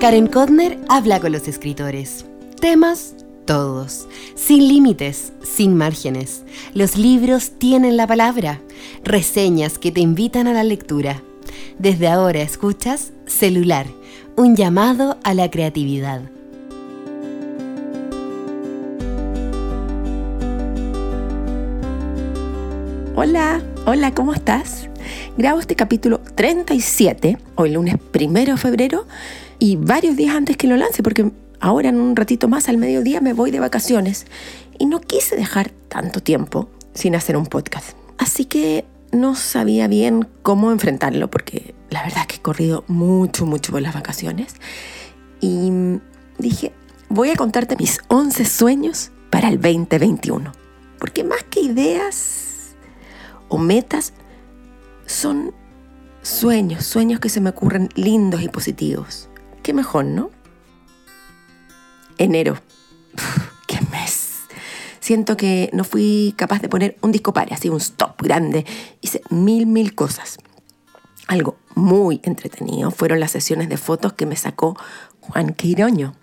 Karen Kodner habla con los escritores. Temas todos, sin límites, sin márgenes. Los libros tienen la palabra, reseñas que te invitan a la lectura. Desde ahora escuchas Celular, un llamado a la creatividad. Hola, hola, ¿cómo estás? Grabo este capítulo 37, hoy lunes primero de febrero, y varios días antes que lo lance, porque ahora en un ratito más al mediodía me voy de vacaciones y no quise dejar tanto tiempo sin hacer un podcast. Así que no sabía bien cómo enfrentarlo porque la verdad es que he corrido mucho, mucho por las vacaciones y dije, voy a contarte mis 11 sueños para el 2021. Porque más que ideas o metas, son sueños, sueños que se me ocurren lindos y positivos. Qué mejor, ¿no? enero. ¡Qué mes! Siento que no fui capaz de poner un disco pare, así un stop grande. Hice mil, mil cosas. Algo muy entretenido fueron las sesiones de fotos que me sacó Juan Queiroño.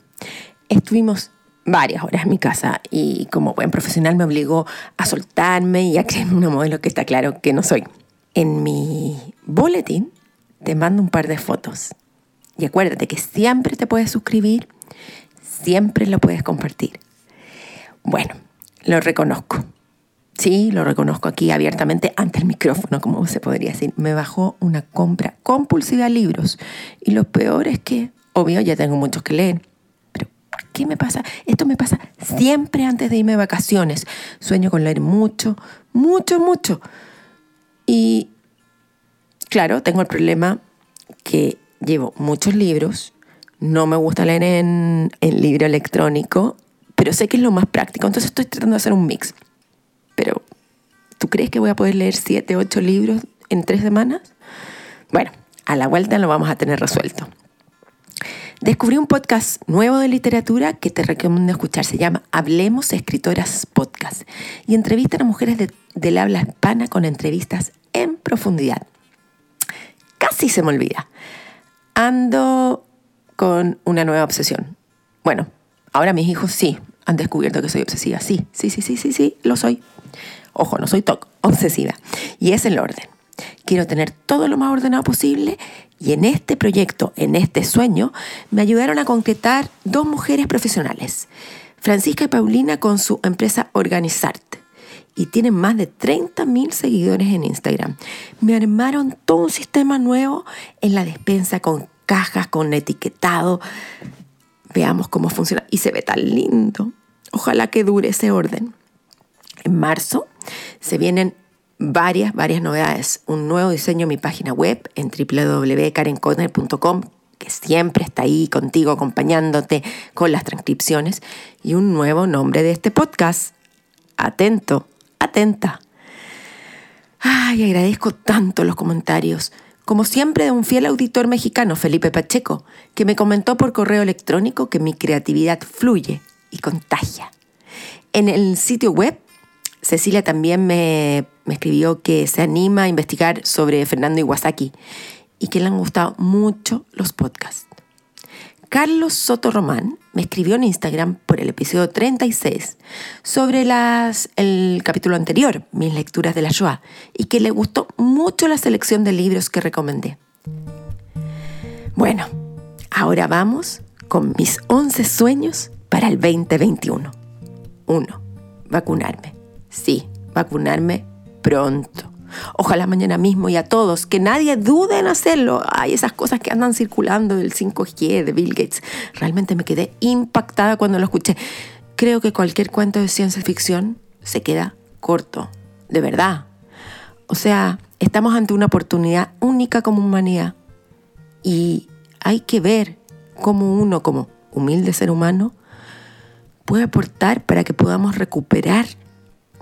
Estuvimos varias horas en mi casa y como buen profesional me obligó a soltarme y a creerme una modelo que está claro que no soy. En mi boletín te mando un par de fotos. Y acuérdate que siempre te puedes suscribir siempre lo puedes compartir. Bueno, lo reconozco. Sí, lo reconozco aquí abiertamente ante el micrófono, como se podría decir. Me bajó una compra compulsiva de libros. Y lo peor es que, obvio, ya tengo muchos que leer. Pero, ¿qué me pasa? Esto me pasa siempre antes de irme de vacaciones. Sueño con leer mucho, mucho, mucho. Y, claro, tengo el problema que llevo muchos libros no me gusta leer en, libro electrónico, pero sé que es lo más práctico, entonces estoy tratando de hacer un mix. Pero, ¿tú crees que voy a poder leer siete, ocho libros en tres semanas? Bueno, a la vuelta lo vamos a tener resuelto. Descubrí un podcast nuevo de literatura que te recomiendo escuchar. Se llama Hablemos Escritoras Podcast y entrevistan a mujeres del habla hispana con entrevistas en profundidad. Casi se me olvida. Ando con una nueva obsesión. Bueno, ahora mis hijos sí han descubierto que soy obsesiva. Sí, sí, sí, sí, sí, sí, lo soy. Ojo, no soy TOC, obsesiva. Y es el orden. Quiero tener todo lo más ordenado posible y en este proyecto, en este sueño, me ayudaron a concretar dos mujeres profesionales. Francisca y Paulina con su empresa Organizarte y tienen más de 30.000 seguidores en Instagram. Me armaron todo un sistema nuevo en la despensa con cajas con etiquetado. Veamos cómo funciona. Y se ve tan lindo. Ojalá que dure ese orden. En marzo se vienen varias, varias novedades. Un nuevo diseño en mi página web en www.karencorner.com que siempre está ahí contigo acompañándote con las transcripciones y un nuevo nombre de este podcast. Atento, atenta. Ay, agradezco tanto los comentarios como siempre de un fiel auditor mexicano, Felipe Pacheco, que me comentó por correo electrónico que mi creatividad fluye y contagia. En el sitio web, Cecilia también me, escribió que se anima a investigar sobre Fernando Iwasaki y que le han gustado mucho los podcasts. Carlos Soto Román me escribió en Instagram por el episodio 36 sobre las, el capítulo anterior, mis lecturas de la Shoah, y que le gustó mucho la selección de libros que recomendé. Bueno, ahora vamos con mis 11 sueños para el 2021. 1. Vacunarme. Sí, vacunarme pronto. Ojalá mañana mismo y a todos, que nadie dude en hacerlo. Hay esas cosas que andan circulando del 5G de Bill Gates. Realmente me quedé impactada cuando lo escuché. Creo que cualquier cuento de ciencia ficción se queda corto, de verdad. O sea, estamos ante una oportunidad única como humanidad y hay que ver cómo uno, como humilde ser humano, puede aportar para que podamos recuperar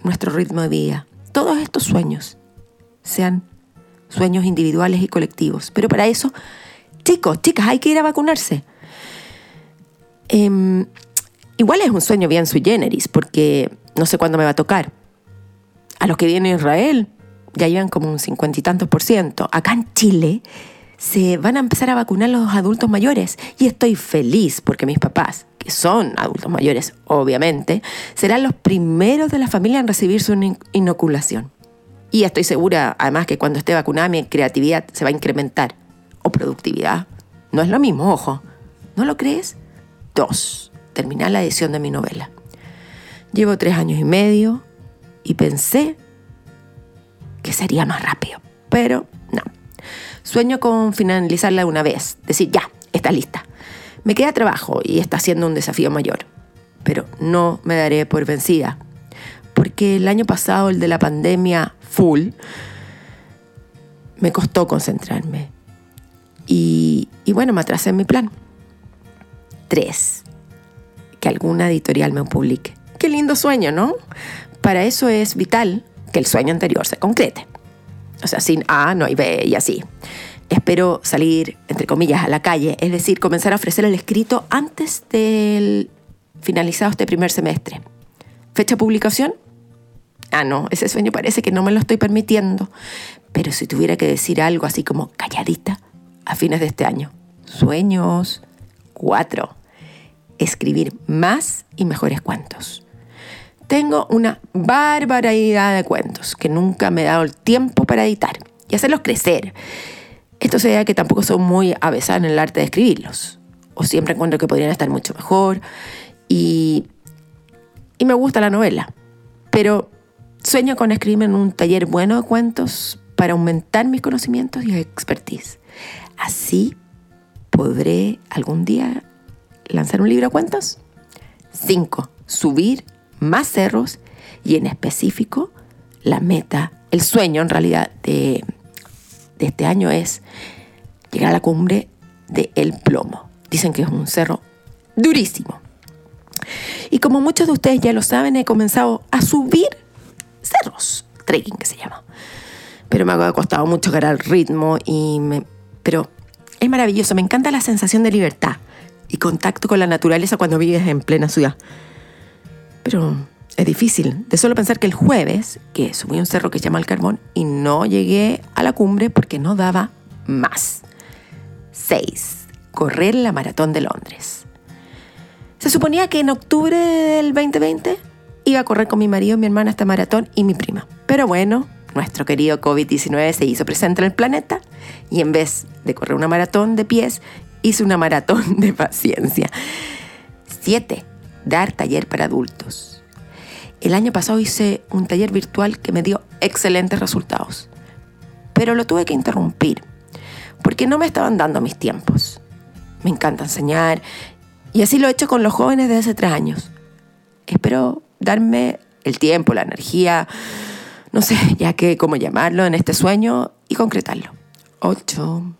nuestro ritmo de vida. Todos estos sueños sean sueños individuales y colectivos. Pero para eso, chicos, chicas, hay que ir a vacunarse. Em, igual es un sueño bien sui generis, porque no sé cuándo me va a tocar. A los que vienen a Israel ya llevan como un cincuenta y tantos por ciento. Acá en Chile se van a empezar a vacunar los adultos mayores y estoy feliz porque mis papás, que son adultos mayores, obviamente, serán los primeros de la familia en recibir su inoculación. Y estoy segura, además, que cuando esté vacunada mi creatividad se va a incrementar. O productividad. No es lo mismo, ojo. ¿No lo crees? Dos. Terminar la edición de mi novela. Llevo tres años y medio y pensé que sería más rápido. Pero no. Sueño con finalizarla una vez. Decir, ya, está lista. Me queda trabajo y está siendo un desafío mayor. Pero no me daré por vencida. Porque el año pasado, el de la pandemia full, me costó concentrarme. Y, y bueno, me atrasé en mi plan. Tres, que alguna editorial me publique. Qué lindo sueño, ¿no? Para eso es vital que el sueño anterior se concrete. O sea, sin A no hay B y así. Espero salir, entre comillas, a la calle, es decir, comenzar a ofrecer el escrito antes del finalizado este primer semestre. ¿Fecha publicación? Ah, no, ese sueño parece que no me lo estoy permitiendo. Pero si tuviera que decir algo así como calladita a fines de este año. Sueños. Cuatro. Escribir más y mejores cuentos. Tengo una barbaridad de cuentos que nunca me he dado el tiempo para editar y hacerlos crecer. Esto se que tampoco soy muy avesada en el arte de escribirlos. O siempre encuentro que podrían estar mucho mejor. Y, y me gusta la novela. Pero sueño con escribirme en un taller bueno de cuentos para aumentar mis conocimientos y expertise. Así podré algún día lanzar un libro de cuentos. 5. Subir más cerros y en específico la meta, el sueño en realidad de de este año es llegar a la cumbre de El Plomo. Dicen que es un cerro durísimo. Y como muchos de ustedes ya lo saben, he comenzado a subir cerros, trekking que se llama. Pero me ha costado mucho agarrar el ritmo y me... Pero es maravilloso, me encanta la sensación de libertad y contacto con la naturaleza cuando vives en plena ciudad. Pero es difícil. De solo pensar que el jueves, que subí un cerro que se llama El Carbón y no llegué a la cumbre porque no daba más. 6. Correr la maratón de Londres. Se suponía que en octubre del 2020 iba a correr con mi marido, mi hermana esta maratón y mi prima. Pero bueno, nuestro querido COVID-19 se hizo presente en el planeta y en vez de correr una maratón de pies, hice una maratón de paciencia. 7. Dar taller para adultos. El año pasado hice un taller virtual que me dio excelentes resultados, pero lo tuve que interrumpir porque no me estaban dando mis tiempos. Me encanta enseñar y así lo he hecho con los jóvenes desde hace tres años. Espero darme el tiempo, la energía, no sé ya que cómo llamarlo en este sueño y concretarlo. Ocho,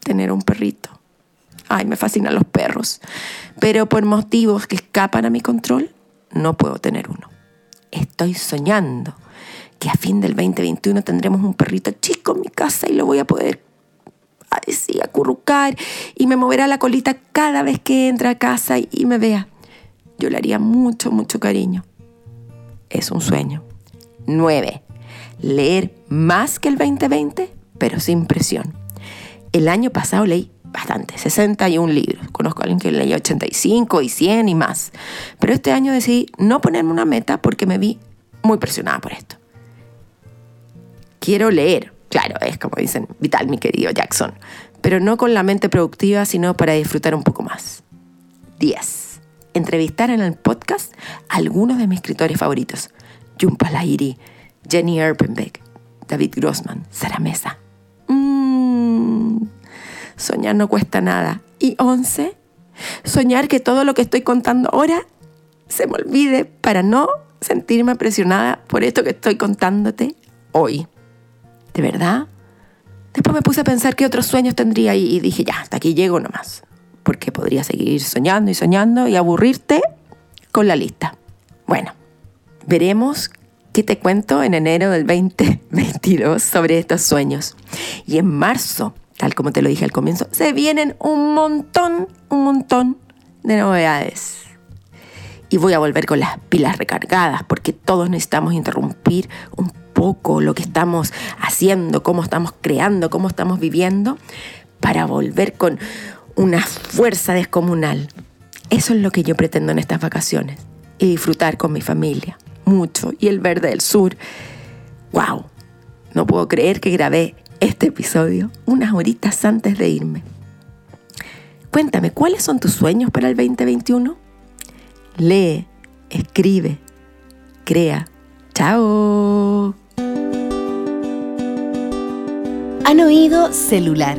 tener un perrito. Ay, me fascinan los perros, pero por motivos que escapan a mi control, no puedo tener uno. Estoy soñando que a fin del 2021 tendremos un perrito chico en mi casa y lo voy a poder así acurrucar y me moverá la colita cada vez que entra a casa y me vea. Yo le haría mucho, mucho cariño. Es un sueño. 9. Leer más que el 2020, pero sin presión. El año pasado leí bastante, 61 libros. Conozco a alguien que leía 85 y 100 y más. Pero este año decidí no ponerme una meta porque me vi muy presionada por esto. Quiero leer, claro, es como dicen, vital mi querido Jackson, pero no con la mente productiva, sino para disfrutar un poco más. 10. Entrevistar en el podcast a algunos de mis escritores favoritos. Jumpa Lahiri, Jenny Erpenbeck, David Grossman, Sara Mesa. Mmm soñar no cuesta nada. Y once, soñar que todo lo que estoy contando ahora se me olvide para no sentirme presionada por esto que estoy contándote hoy. ¿De verdad? Después me puse a pensar qué otros sueños tendría y dije, ya, hasta aquí llego nomás. Porque podría seguir soñando y soñando y aburrirte con la lista. Bueno, veremos qué te cuento en enero del 2022 sobre estos sueños. Y en marzo tal como te lo dije al comienzo, se vienen un montón, un montón de novedades. Y voy a volver con las pilas recargadas porque todos necesitamos interrumpir un poco lo que estamos haciendo, cómo estamos creando, cómo estamos viviendo, para volver con una fuerza descomunal. Eso es lo que yo pretendo en estas vacaciones y disfrutar con mi familia, mucho, y el verde del sur. ¡Wow! No puedo creer que grabé este episodio unas horitas antes de irme. Cuéntame, ¿cuáles son tus sueños para el 2021? Lee, escribe, crea. ¡Chao! Han oído celular,